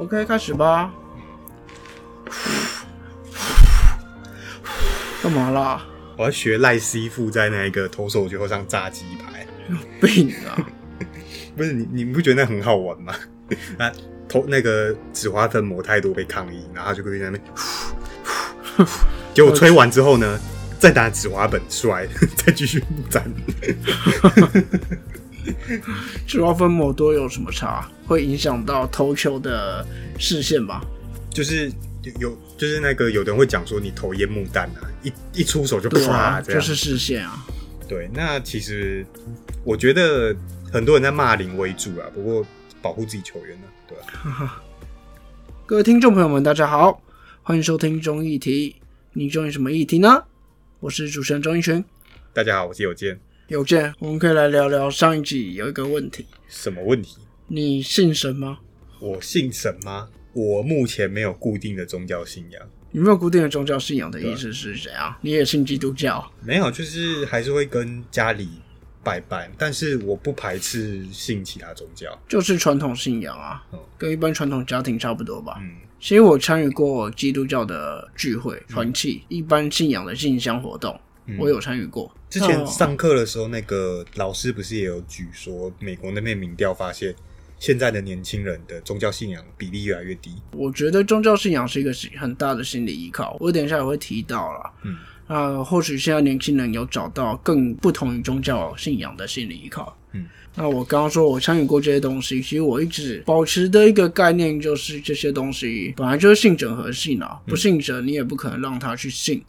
OK，开始吧。干嘛啦？我要学赖师傅在那个投手球上炸鸡排。有病啊！不是你，你不觉得那很好玩吗？那投那个纸花粉抹太多被抗议，然后他就可以在那边，结果吹完之后呢，再打纸花本出来，再继续粘。纸花粉抹多有什么差？会影响到投球的视线吧？就是有，就是那个有的人会讲说，你投烟幕弹啊，一一出手就对啪啊，这样。就是视线啊。对，那其实我觉得很多人在骂林为主啊，不过保护自己球员呢、对吧、各位听众朋友们，大家好，欢迎收听中议题。你中意什么议题呢？我是主持人钟义群。大家好，我是有健。有件，我们可以来聊聊上一集有一个问题：什么问题？你信神吗？我信神吗？我目前没有固定的宗教信仰，有没有固定的宗教信仰的意思是怎样？你也信基督教？没有，就是还是会跟家里拜拜，但是我不排斥信其他宗教。就是传统信仰啊哦，跟一般传统家庭差不多吧。嗯，其实我参与过基督教的聚会、团契、一般信仰的信箱活动，我有参与过。之前哦上课的时候，那个老师不是也有举说，美国那边民调发现，现在的年轻人的宗教信仰比例越来越低。我觉得宗教信仰是一个很大的心理依靠，我等一下也会提到啦。嗯，那或许现在年轻人有找到更不同于宗教信仰的心理依靠。嗯，那我刚刚说我参与过这些东西，其实我一直保持的一个概念就是这些东西本来就是信者和信啊，不信者你也不可能让他去信。嗯，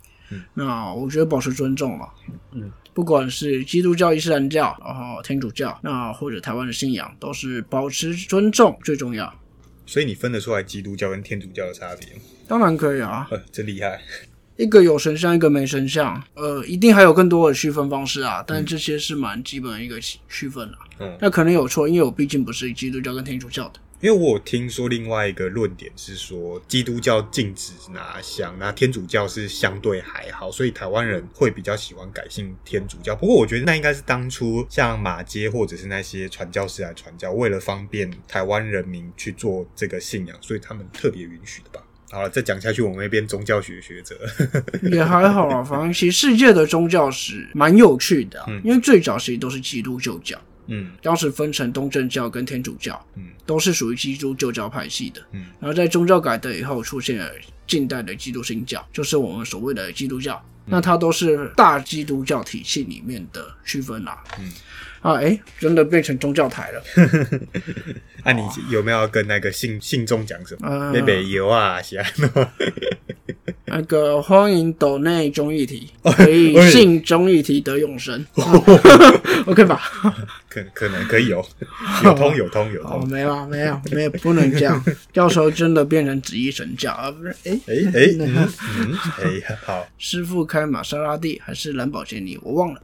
那我觉得保持尊重嘛。嗯。不管是基督教、伊斯兰教，然后天主教，那或者台湾的信仰，都是保持尊重最重要。所以你分得出来基督教跟天主教的差别吗？当然可以啊，呃，真厉害。一个有神像，一个没神像，呃，一定还有更多的区分方式啊，但这些是蛮基本的一个区分啊。嗯，那可能有错，因为我毕竟不是基督教跟天主教的。因为我有听说另外一个论点是说，基督教禁止拿香，那天主教是相对还好，所以台湾人会比较喜欢改信天主教。不过我觉得那应该是当初像马街或者是那些传教士来传教，为了方便台湾人民去做这个信仰，所以他们特别允许的吧。好了，再讲下去，我们那边宗教学学者。也还好啊，反正其实世界的宗教史蛮有趣的啊、嗯因为最早其实都是基督旧教，嗯当时分成东正教跟天主教，嗯都是属于基督旧教派系的。嗯然后在宗教改革以后，出现了近代的基督新教，就是我们所谓的基督教。嗯那它都是大基督教体系里面的区分啦。嗯，啊，哎，真的变成宗教台了。那、你有没有跟那个信信众讲什么？呃那北游啊，喜安 那个欢迎抖内中议题，哦可以信中议题得永生，OK 吧？可可能可以 有，有通有通有哦，通。没有啊没有没有，不能这样，到时候真的变成紫衣神教啊，不是？哎，哎哎嗯嗯哎，好师傅开玛莎拉蒂还是兰博基尼，我忘了。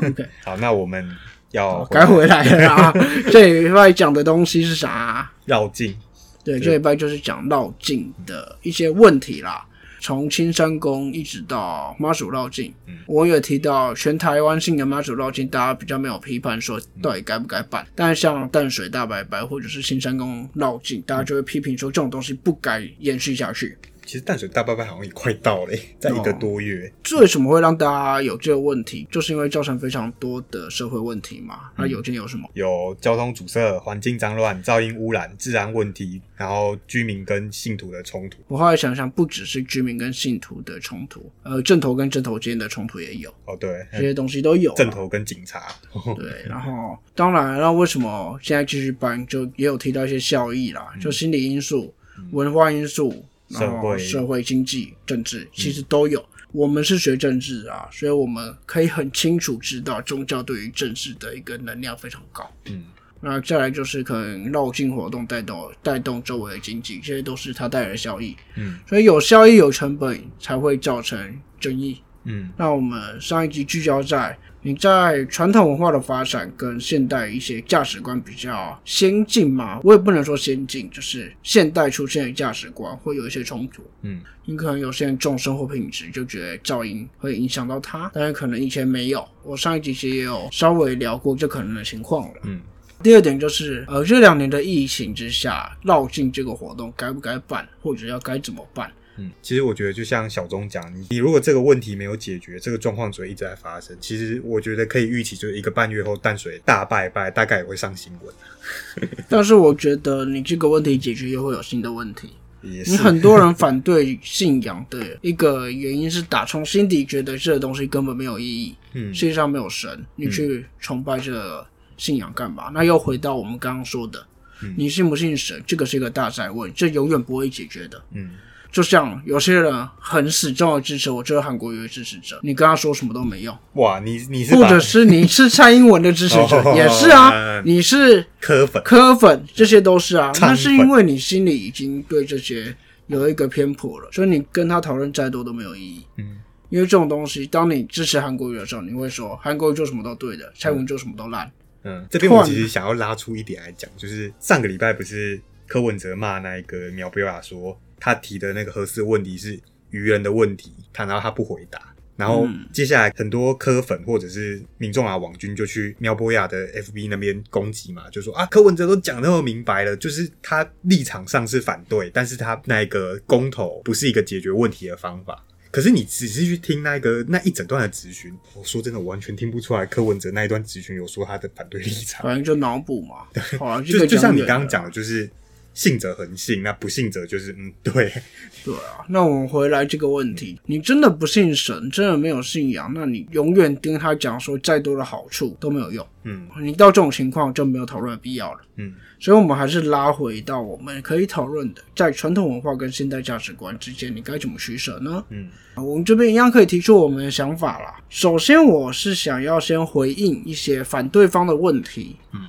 OK，好，那我们要该回来了啊！这礼拜讲的东西是啥啊、绕境。对，这礼拜就是讲绕境的一些问题啦。从青山宫一直到妈祖绕境，嗯我有提到全台湾性的妈祖绕境，大家比较没有批判说到底该不该办。但是像淡水大白白或者是青山宫绕境，大家就会批评说这种东西不该延续下去。其实淡水大拜拜好像也快到了，在一个多月。这为什么会让大家有这个问题？就是因为造成非常多的社会问题嘛。那有件有什么？有交通阻塞、环境脏乱、噪音污染、治安问题，然后居民跟信徒的冲突。我后来想想，不只是居民跟信徒的冲突，呃，正头跟正头之间的冲突也有，哦，对，这些东西都有啊。正头跟警察。对，然后当然，那为什么现在继续办，就也有提到一些效益啦，就心理因素、文化因素，然后社会社会、经济、政治，其实都有。我们是学政治啊，所以我们可以很清楚知道宗教对于政治的一个能量非常高。嗯，那再来就是可能绕境活动带动带动周围的经济，这些都是它带来的效益。嗯，所以有效益有成本才会造成争议。嗯那我们上一集聚焦在你在传统文化的发展跟现代一些价值观比较先进嘛？我也不能说先进，就是现代出现的价值观会有一些冲突。嗯你可能有些人重生活品质，就觉得噪音会影响到他，但是可能以前没有。我上一集其实也有稍微聊过这可能的情况了。嗯第二点就是，呃，这两年的疫情之下，绕境这个活动该不该办，或者要该怎么办？嗯，其实我觉得就像小钟讲，你你如果这个问题没有解决，这个状况只会一直在发生。其实我觉得可以预期，就是一个半月后淡水大拜拜，大概也会上新闻。但是我觉得你这个问题解决又会有新的问题。你很多人反对信仰的一个原因是打从心底觉得这个东西根本没有意义，嗯世界上没有神，你去崇拜这个信仰干嘛？那又回到我们刚刚说的，嗯你信不信神，这个是一个大灾问，这永远不会解决的。嗯就像有些人很始终的支持我，就是韩国瑜的支持者，你跟他说什么都没用，哇，你你是或者是你是蔡英文的支持者，哦 也是啊 嗯，你是科粉，科粉，这些都是啊。那是因为你心里已经对这些有一个偏颇了，所以你跟他讨论再多都没有意义。嗯因为这种东西，当你支持韩国瑜的时候，你会说韩国瑜做什么都对的，蔡英文做什么都烂。嗯，这边我其实想要拉出一点来讲，就是上个礼拜不是柯文哲骂那一个苗博雅说他提的那个核四问题是愚人的问题，他然后他不回答。然后嗯接下来很多科粉或者是民众啊网军就去苗博雅的 FB 那边攻击嘛，就说啊柯文哲都讲那么明白了，就是他立场上是反对，但是他那个公投不是一个解决问题的方法。可是你仔细去听那个那一整段的质询，我说真的，我完全听不出来柯文哲那一段质询有说他的反对立场。反正就脑补嘛。好了，这就就像你刚刚讲的，就是信则恒信，那不信者就是嗯，对，对啊，那我们回来这个问题，你真的不信神，真的没有信仰，那你永远听他讲说再多的好处都没有用。嗯你到这种情况就没有讨论的必要了。嗯所以，我们还是拉回到我们可以讨论的，在传统文化跟现代价值观之间，你该怎么取舍呢？嗯我们这边一样可以提出我们的想法啦。首先，我是想要先回应一些反对方的问题。嗯，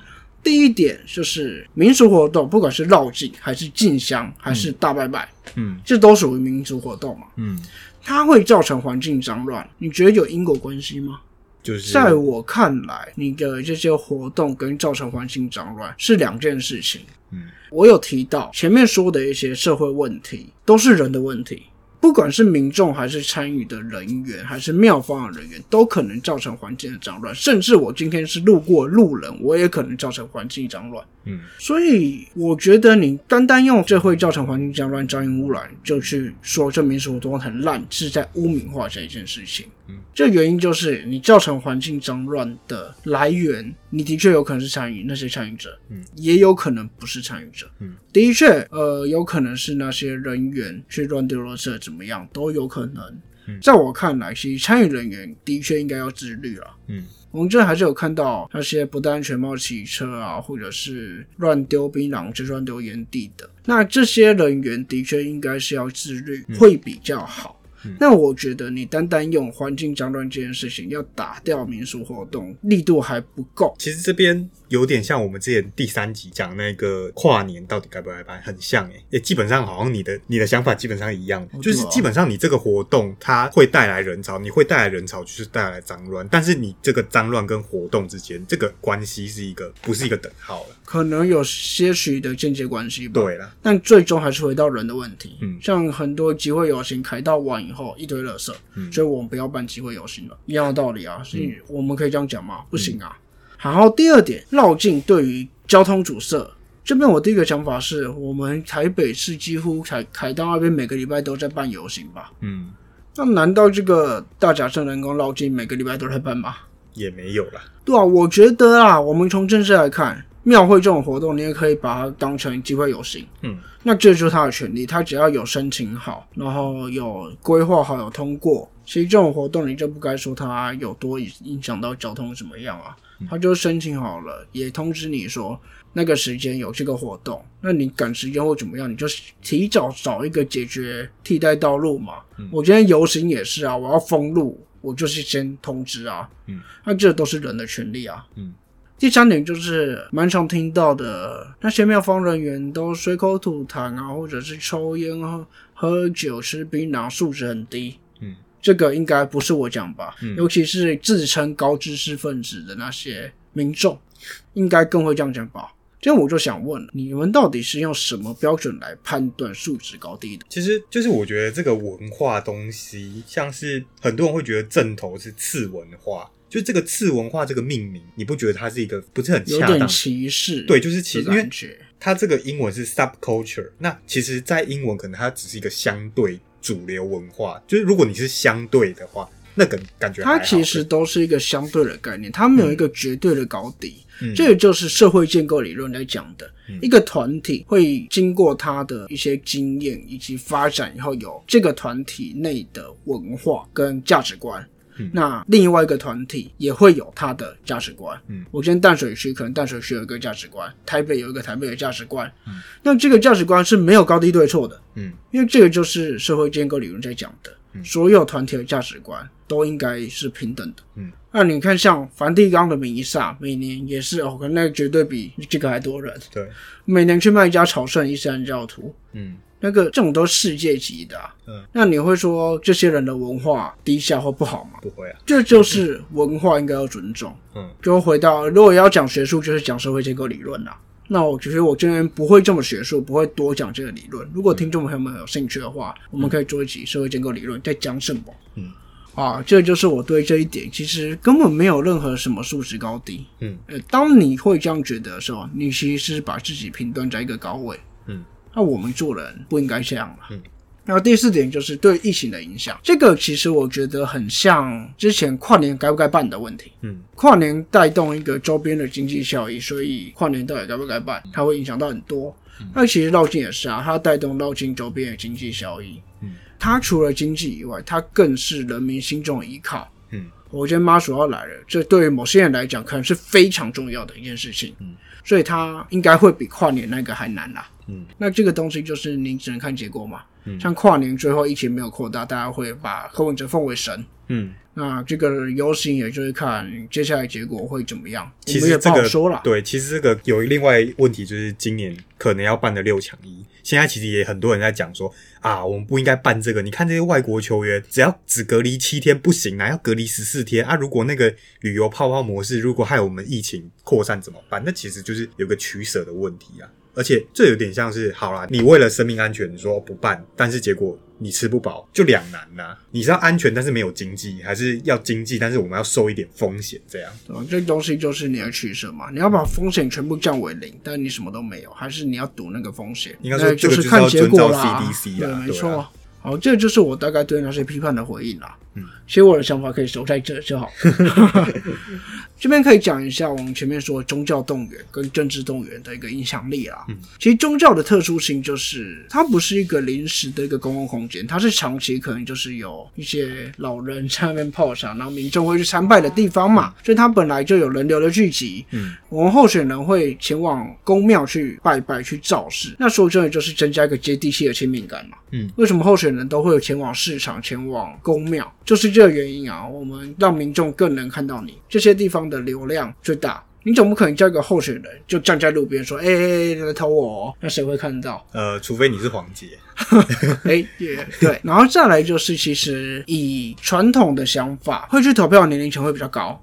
第一点就是民俗活动，不管是绕境还是进香还是大拜拜，嗯这都属于民俗活动嘛。嗯，它会造成环境脏乱，你觉得有因果关系吗？就是在我看来，你的这些活动跟造成环境脏乱是两件事情。嗯我有提到前面说的一些社会问题，都是人的问题。不管是民众还是参与的人员，还是庙方的人员，都可能造成环境的脏乱。甚至我今天是路过路人，我也可能造成环境脏乱。嗯。所以我觉得你单单用这会造成环境脏乱、噪音污染，就去说这民俗活动很烂，是在污名化这一件事情。嗯，这原因就是你造成环境脏乱的来源，你的确有可能是参与那些参与者，嗯，也有可能不是参与者，嗯，的确，呃，有可能是那些人员去乱丢垃圾，怎么样都有可能。嗯。在我看来，其实参与人员的确应该要自律了。嗯我们这还是有看到那些不戴安全帽骑车啊，或者是乱丢槟榔、就乱丢烟蒂的。那这些人员的确应该是要自律，会比较好。那我觉得你单单用环境脏乱这件事情要打掉民俗活动，力度还不够。其实这边有点像我们之前第三集讲那个跨年到底该不该办，很像诶、也基本上好像你的你的想法基本上一样，哦就是基本上你这个活动它会带来人潮，你会带来人潮就是带来脏乱，但是你这个脏乱跟活动之间这个关系是一个不是一个等号了。可能有些许的间接关系吧。对了，但最终还是回到人的问题。嗯像很多集会游行开到完以后一堆垃圾，嗯所以我们不要办集会游行了，一样的道理啊。所以我们可以这样讲吗？不行啊。然后第二点，绕境对于交通阻塞。这边我第一个想法是我们台北市几乎凯凯道那边每个礼拜都在办游行吧？嗯，那难道这个大甲镇人工绕境每个礼拜都在办吗？也没有啦。对啊，我觉得啊，我们从政治来看，庙会这种活动，你也可以把它当成机会游行。嗯，那这就是他的权利，他只要有申请好，然后有规划好，有通过，其实这种活动你就不该说它有多影响到交通怎么样啊？他就申请好了，也通知你说那个时间有这个活动，那你赶时间或怎么样，你就提早找一个解决替代道路嘛。我今天游行也是啊，我要封路，我就是先通知啊。嗯，那这都是人的权利啊。嗯。第三点就是蛮常听到的，那些庙方人员都随口吐痰啊，或者是抽烟喝、喝酒、吃槟榔，素质很低。嗯，这个应该不是我讲吧？嗯尤其是自称高知识分子的那些民众，应该更会这样讲吧？这样我就想问，你们到底是用什么标准来判断素质高低的？其实就是我觉得这个文化东西，像是很多人会觉得正头是次文化，就这个次文化这个命名，你不觉得它是一个不是很有点？歧视，对，就是其的实因为感觉。它这个英文是 subculture，那其实，在英文可能它只是一个相对主流文化，就是如果你是相对的话，那感感觉还好它其实都是一个相对的概念，它没有一个绝对的高低。嗯这个就是社会建构理论来讲的。嗯一个团体会经过他的一些经验以及发展以后，有这个团体内的文化跟价值观。嗯。那另外一个团体也会有它的价值观。嗯，我今天淡水区可能淡水区有一个价值观，台北有一个台北的价值观。嗯，那这个价值观是没有高低对错的。嗯。因为这个就是社会建构理论在讲的，嗯。所有团体的价值观都应该是平等的。嗯，那你看，像梵蒂冈的弥撒，每年也是哦，可能那个绝对比这个还多人，对，每年去卖家朝圣伊斯兰教徒，嗯那个这种都是世界级的、啊。嗯，那你会说这些人的文化低下或不好吗？不会啊，这就是文化应该要尊重。嗯就回到，如果要讲学术，就是讲社会结构理论啦。那我觉得我今天不会这么学术，不会多讲这个理论。如果听众朋友们有兴趣的话，我们可以做一集社会结构理论在讲什么。嗯，啊，这就是我对这一点其实根本没有任何什么素质高低。嗯呃，当你会这样觉得的时候，你其实是把自己评断在一个高位。嗯，那我们做人不应该这样了。嗯。然后第四点就是对疫情的影响，这个其实我觉得很像之前跨年该不该办的问题。嗯跨年带动一个周边的经济效益，所以跨年到底该不该办，它会影响到很多。那其实绕境也是啊，它带动绕境周边的经济效益。嗯，它除了经济以外，它更是人民心中的依靠。嗯我觉得妈祖要来了，这对于某些人来讲，可能是非常重要的一件事情。嗯，所以它应该会比跨年那个还难啦。嗯那这个东西就是你只能看结果嘛。嗯像跨年最后疫情没有扩大，大家会把柯文哲奉为神。嗯，那这个游行也就是看接下来结果会怎么样，其实这个好说了。对，其实这个有另外问题，就是今年可能要办的六强一，现在其实也很多人在讲说啊，我们不应该办这个。你看这些外国球员，只要只隔离七天不行啊，要隔离十四天啊。如果那个旅游泡泡模式，如果害我们疫情扩散怎么办？那其实就是有个取舍的问题啊。而且这有点像是，好啦，你为了生命安全说不办，但是结果你吃不饱，就两难呐、你是要安全，但是没有经济，还是要经济，但是我们要受一点风险，这样。对吧这东西就是你要取舍嘛。你要把风险全部降为零，但你什么都没有，还是你要赌那个风险？应该说这个就是看结要遵照果啦。CDC 没错啊。好，这就是我大概对那些批判的回应啦。嗯，其实我的想法可以收在这就好。这边可以讲一下我们前面说的宗教动员跟政治动员的一个影响力啦。嗯，其实宗教的特殊性就是它不是一个临时的一个公共空间，它是长期可能就是有一些老人在那边泡茶，然后民众会去参拜的地方嘛，所以它本来就有人流的聚集。嗯，我们候选人会前往宫庙去拜拜去造势，那说真的就是增加一个接地气的亲民感嘛。嗯，为什么候选人都会有前往市场、前往宫庙？就是这个原因啊。我们让民众更能看到你这些地方的流量最大。你总不可能叫一个候选人就站在路边说：“哎、欸，来投我、哦。”那谁会看到？呃，除非你是黄杰，哎、也对。然后再来就是，其实以传统的想法，会去投票的年龄层会比较高，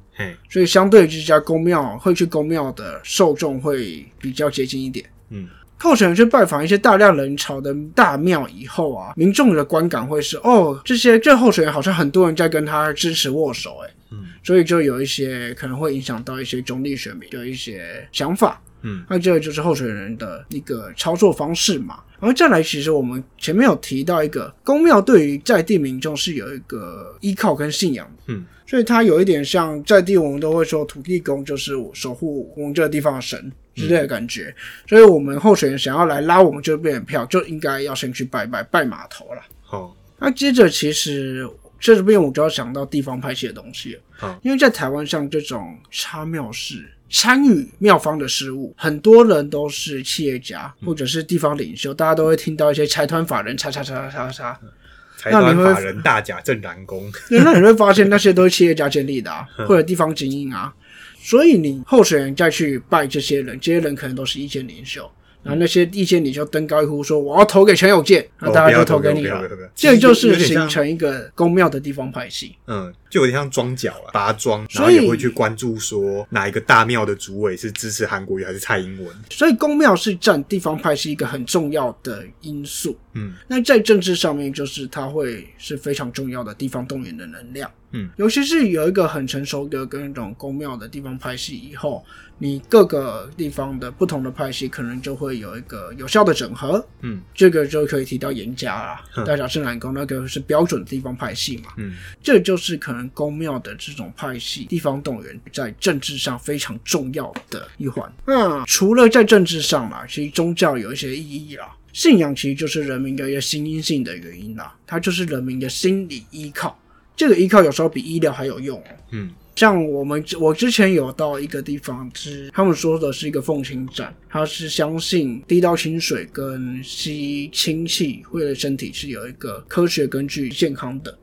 所以相对这家公庙会去公庙的受众会比较接近一点。嗯，候选人去拜访一些大量人潮的大庙以后啊，民众的观感会是哦，这些这候选人好像很多人在跟他支持握手，哎，嗯，所以就有一些可能会影响到一些中立选民的一些想法。嗯，那这个就是候选人的一个操作方式嘛。然后再来，其实我们前面有提到一个公庙对于在地民众是有一个依靠跟信仰，嗯，所以它有一点像在地我们都会说土地公就是守护我们这个地方的神之类的感觉。所以我们候选人想要来拉我们这边的票，就应该要先去拜拜拜码头了。好，那接着其实这边我就要想到地方派系的东西因为在台湾像这种插庙式参与庙方的事务，很多人都是企业家或者是地方领袖，大家都会听到一些财团法人叉叉叉叉叉。财团那你会法人大甲镇南宫，那你会发现那些都是企业家建立的啊，或者地方精英啊。所以你候选人再去拜这些人，这些人可能都是意见领袖。然后那些意见领袖登高一呼说：“我要投给陈友健。”那大家就投给你了。这就是形成一个公庙的地方派系。嗯，就有点像庄脚了，拔庄，然所以后也会去关注说哪一个大庙的主委是支持韩国瑜还是蔡英文。所以公庙是占地方派系一个很重要的因素。嗯，那在政治上面，就是它会是非常重要的地方动员的能量。嗯，尤其是有一个很成熟的跟那种宫庙的地方派系以后，你各个地方的不同的派系可能就会有一个有效的整合。嗯这个就可以提到严家啦，嗯大小镇澜宫那个是标准地方派系嘛，嗯这就是可能宫庙的这种派系地方动员在政治上非常重要的一环。那除了在政治上啦，其实宗教有一些意义啦。信仰其实就是人民的一个心因性的原因啦，它就是人民的心理依靠。这个依靠有时候比医疗还有用哦。嗯像我们我之前有到一个地方是，他们说的是一个奉亲站，他是相信滴到清水跟吸氢气会对身体是有一个科学根据、健康的。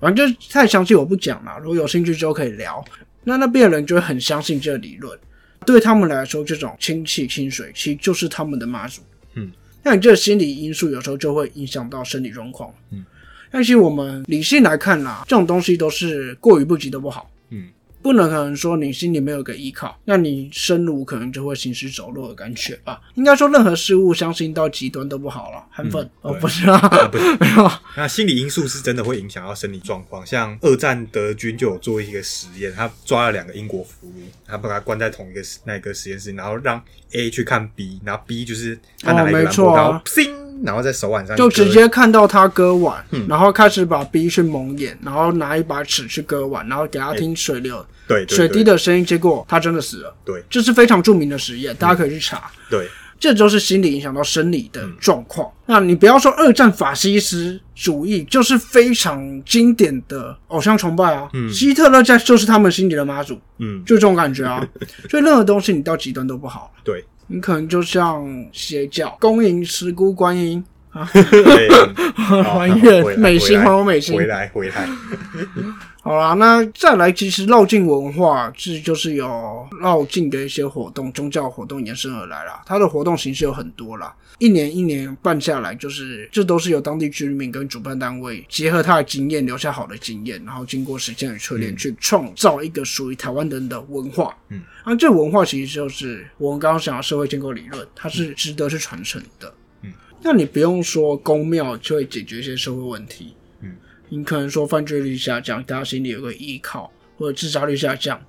反正就太详细我不讲了，如果有兴趣之后可以聊。那那边的人就会很相信这个理论，对他们来说，这种氢气、清水其实就是他们的妈祖。嗯，那你这个心理因素有时候就会影响到生理状况。嗯，但是我们理性来看啦，这种东西都是过于不及都不好。嗯不能可能说你心里没有个依靠，那你生如可能就会行尸走肉的感觉吧。应该说任何事物相信到极端都不好了。很粉、哦，不是啊，啊不是。没有，那心理因素是真的会影响到生理状况，像二战德军就有做一个实验，他抓了两个英国俘虏，他把他关在同一个那个实验室，然后让 A 去看 B，然后 B 就是他拿了一个哦没蓝波，错啊然后在手腕上就直接看到他割腕，嗯然后开始把 B 去蒙眼，然后拿一把尺去割腕，然后给他听水流、对对水滴的声音，结果他真的死了。对这是非常著名的实验，大家可以去查。对这就是心理影响到生理的状况。嗯那你不要说二战法西斯主义，就是非常经典的偶像崇拜啊。嗯希特勒在就是他们心里的妈祖，嗯就这种感觉啊。所以任何东西你到极端都不好，对你可能就像邪教，恭迎石姑观音，对，好 还原回来美心还我美心。回来回来，好啦，那再来，其实绕境文化是就是有绕境的一些活动，宗教活动延伸而来啦。它的活动形式有很多啦，一年一年办下来，就是这都是由当地居民跟主办单位结合他的经验，留下好的经验，然后经过时间的淬炼，去创造一个属于台湾人的文化。嗯，那这文化其实就是我们刚刚讲的社会建构理论，它是值得去传承的。嗯，那你不用说公庙就会解决一些社会问题。嗯，你可能说犯罪率下降，大家心里有个依靠，或者自杀率下降。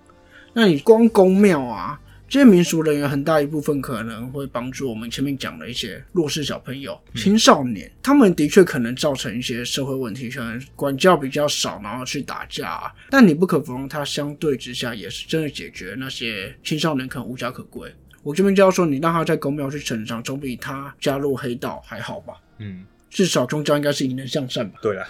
那你光公庙啊，这些民俗人员很大一部分可能会帮助我们前面讲的一些弱势小朋友、青少年，他们的确可能造成一些社会问题，可能管教比较少，然后去打架、啊。但你不可否认，他相对之下也是真的解决那些青少年可能无家可归。我这边就要说，你让他在公庙去成长，总比他加入黑道还好吧？嗯，至少宗教应该是引人向善吧？对了，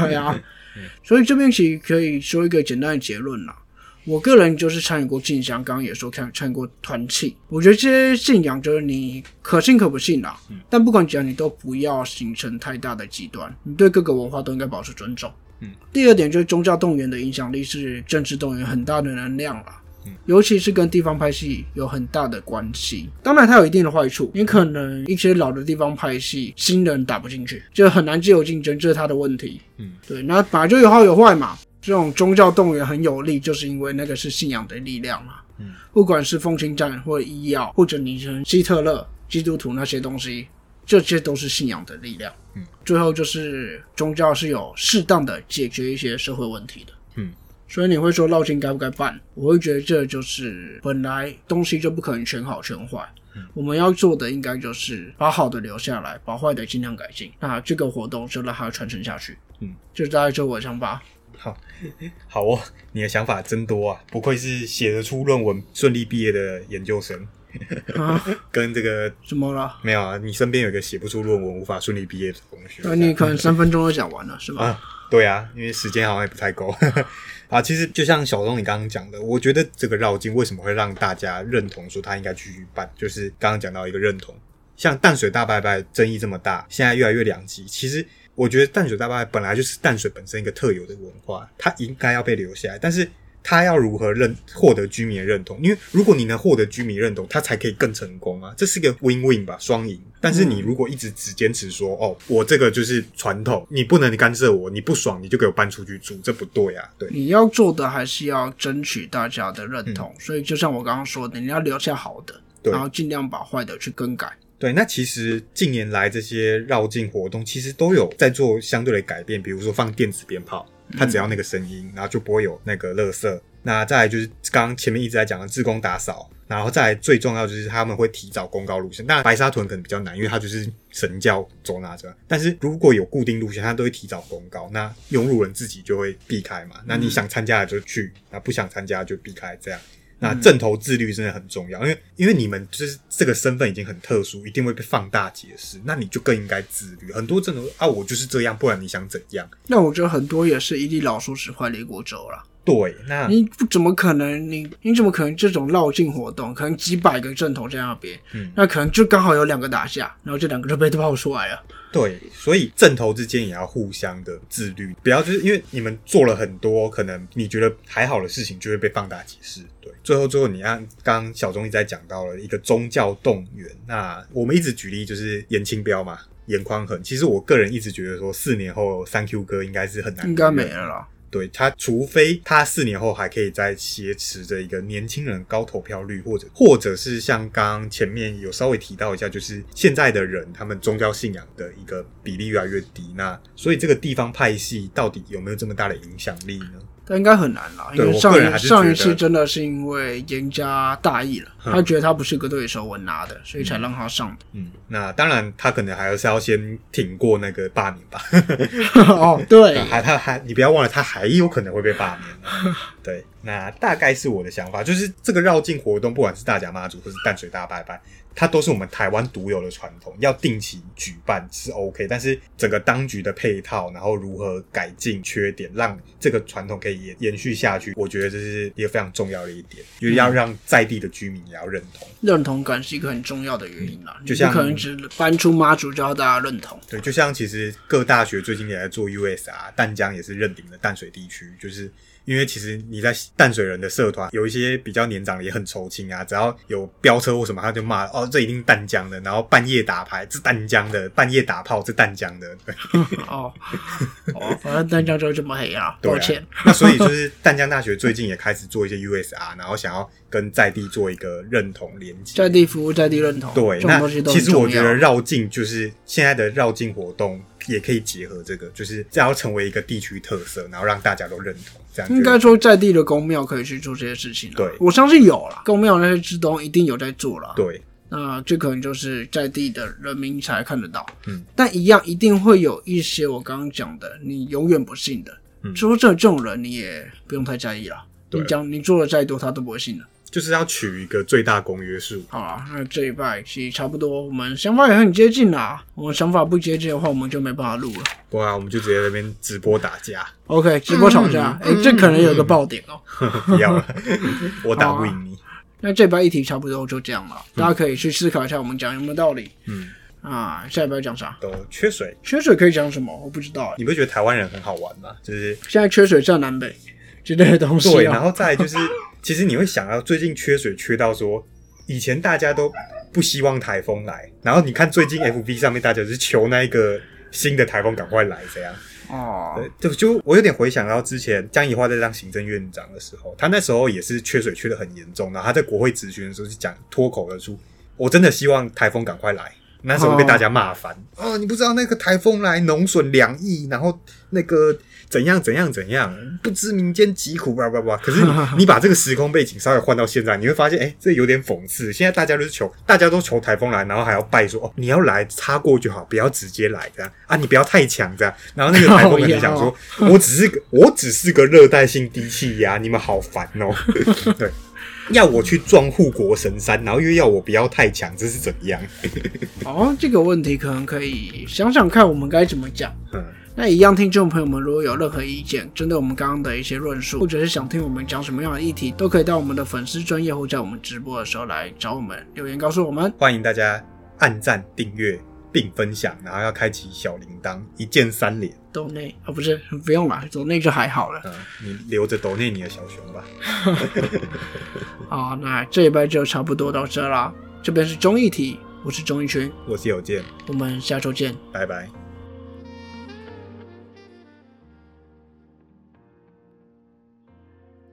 对啊，所以这边其实可以说一个简单的结论啦。我个人就是参与过进香，刚刚也说看参与过团契，我觉得这些信仰就是你可信可不信啦。但不管怎样，你都不要形成太大的极端，你对各个文化都应该保持尊重。嗯，第二点就是宗教动员的影响力是政治动员很大的能量啦。尤其是跟地方拍戏有很大的关系。当然，它有一定的坏处，你可能一些老的地方拍戏新人打不进去，就很难自由竞争，这是它的问题。嗯，对，那本来就有好有坏嘛。这种宗教动员很有力，就是因为那个是信仰的力量嘛。嗯，不管是风情战或者医药，或者你成希特勒、基督徒那些东西，这些都是信仰的力量。嗯，最后就是宗教是有适当的解决一些社会问题的。嗯。所以你会说绕境该不该办？我会觉得这就是本来东西就不可能全好全坏，我们要做的应该就是把好的留下来，把坏的尽量改进。那这个活动就让它传承下去。嗯，就大概就我的想法。好，好哦，你的想法真多啊，不愧是写得出论文、顺利毕业的研究生。啊，跟这个怎么了？没有啊，你身边有一个写不出论文、无法顺利毕业的同学。那你可能三分钟就讲完了，是吧？啊，对啊，因为时间好像也不太够啊。其实就像小东你刚刚讲的，我觉得这个绕境为什么会让大家认同说他应该继续办，就是刚刚讲到一个认同。像淡水大拜拜争议这么大，现在越来越两极。其实我觉得淡水大拜拜本来就是淡水本身一个特有的文化，它应该要被留下来，但是。它要如何认获得居民的认同？因为如果你能获得居民认同，他才可以更成功啊！这是个 win win 吧，双赢。但是你如果一直只坚持说，哦，我这个就是传统，你不能干涉我，你不爽你就给我搬出去住，这不对啊！对，你要做的还是要争取大家的认同，所以就像我刚刚说的，你要留下好的，对然后尽量把坏的去更改。对，那其实近年来这些绕境活动其实都有在做相对的改变，比如说放电子鞭炮，它只要那个声音，然后就不会有那个垃圾。那再来就是刚刚前面一直在讲的自工打扫，然后再来最重要就是他们会提早公告路线。当然白沙屯可能比较难，因为它就是神教走哪着。但是如果有固定路线，它都会提早公告，那用路人自己就会避开嘛。那你想参加的就去，那不想参加就避开，这样。那正头自律真的很重要，因为因为你们就是这个身份已经很特殊，一定会被放大解释，那你就更应该自律。很多正头啊，我就是这样，不然你想怎样？那我觉得很多也是一粒老鼠屎坏了一锅粥了。对，那你不怎么可能？你你怎么可能这种绕境活动，可能几百个正头在那边，嗯那可能就刚好有两个打架，然后这两个就被爆出来了。对，所以正投之间也要互相的自律，不要就是因为你们做了很多可能你觉得还好的事情，就会被放大解释。对，最后最后你按刚刚小钟一直在讲到了一个宗教动员，那我们一直举例就是严清标嘛。严宽恒，其实我个人一直觉得说，四年后三 Q 哥应该是很难，应该没了啦。对他，除非他四年后还可以再挟持着一个年轻人高投票率，或者或者是像刚前面有稍微提到一下，就是现在的人他们宗教信仰的一个比例越来越低，那所以这个地方派系到底有没有这么大的影响力呢？但应该很难啦，因为上一上一次真的是因为严家大意了，嗯他觉得他不是个对手，我拿的，所以才让他上的。嗯，那当然他可能还是要先挺过那个罢免吧。哦，对，还他还你不要忘了，他还有可能会被罢免。对，那大概是我的想法，就是这个绕境活动，不管是大甲妈祖或是淡水大拜拜，它都是我们台湾独有的传统，要定期举办是 OK，但是整个当局的配套，然后如何改进缺点，让这个传统可以延延续下去，我觉得这是一个非常重要的一点，因为要让在地的居民也要认同。认同感是一个很重要的原因啦。就像可能只搬出妈祖就要大家认同。对，就像其实各大学最近也在做 USR，淡江也是认定的淡水地区，就是因为其实你在淡水人的社团有一些比较年长的也很抽青啊，只要有飙车或什么，他就骂哦，这一定淡江的，然后半夜打牌是淡江的，半夜打炮是淡江的，对哦，哦，反正淡江就这么黑啊，对歉。那所以就是淡江大学最近也开始做一些 USR，然后想要跟在地做一个认同连接。在地服务，在地认同，对，那其实我觉得绕境就是现在的绕境活动也可以结合这个，就是这要成为一个地区特色，然后让大家都认同，这样应该说在地的公庙可以去做这些事情啦。对我相信有啦，公庙那些之东一定有在做啦。对那这可能就是在地的人民才看得到。嗯，但一样一定会有一些我刚刚讲的，你永远不信的。嗯就说这这种人，你也不用太在意了。对你讲你做的再多，他都不会信的。就是要取一个最大公约数。好啦，那这一拜其实差不多，我们想法也很接近啦。我们想法不接近的话，我们就没办法录了。不啊我们就直接在那边直播打架，OK，直播吵架，哎、这可能有个爆点哦、不 要了，我打不赢你。那这拜一题差不多就这样了，大家可以去思考一下我们讲有没有道理。嗯，啊，下一拜讲啥？都缺水，缺水可以讲什么？我不知道哎。你不觉得台湾人很好玩吗？就是现在缺水占南北之类的东西、对，啊。然后再就是，其实你会想到最近缺水缺到说，以前大家都不希望台风来，然后你看最近 FB 上面大家就是求那一个新的台风赶快来，这样。哦，对，就就我有点回想到之前江宜桦在当行政院长的时候，他那时候也是缺水缺的很严重，然后他在国会质询的时候就讲脱口而出，我真的希望台风赶快来。那时候被大家骂翻哦你不知道那个台风来农损两亿，然后那个怎样怎样怎样，不知民间疾苦，叭叭叭。可是你 你把这个时空背景稍微换到现在，你会发现，哎、这有点讽刺。现在大家都是求，大家都求台风来，然后还要拜说，哦，你要来擦过就好，不要直接来这样啊，你不要太强这样。然后那个台风可能想说，我只是个我只是个热带性低气压，你们好烦哦。对。要我去撞护国神山，然后又要我不要太强，这是怎样？哦，这个问题可能可以想想看，我们该怎么讲。嗯，那一样，听众朋友们如果有任何意见，针对我们刚刚的一些论述，或者是想听我们讲什么样的议题，都可以到我们的粉丝专业或在我们直播的时候来找我们留言告诉我们。欢迎大家按赞、订阅并分享，然后要开启小铃铛，一键三连。抖内啊，不是不用了，抖内就还好了。嗯，你留着抖内你的小熊吧。好，那这一拜就差不多到这啦。这边是综艺题，我是钟义群，我是有健，我们下周见。拜拜。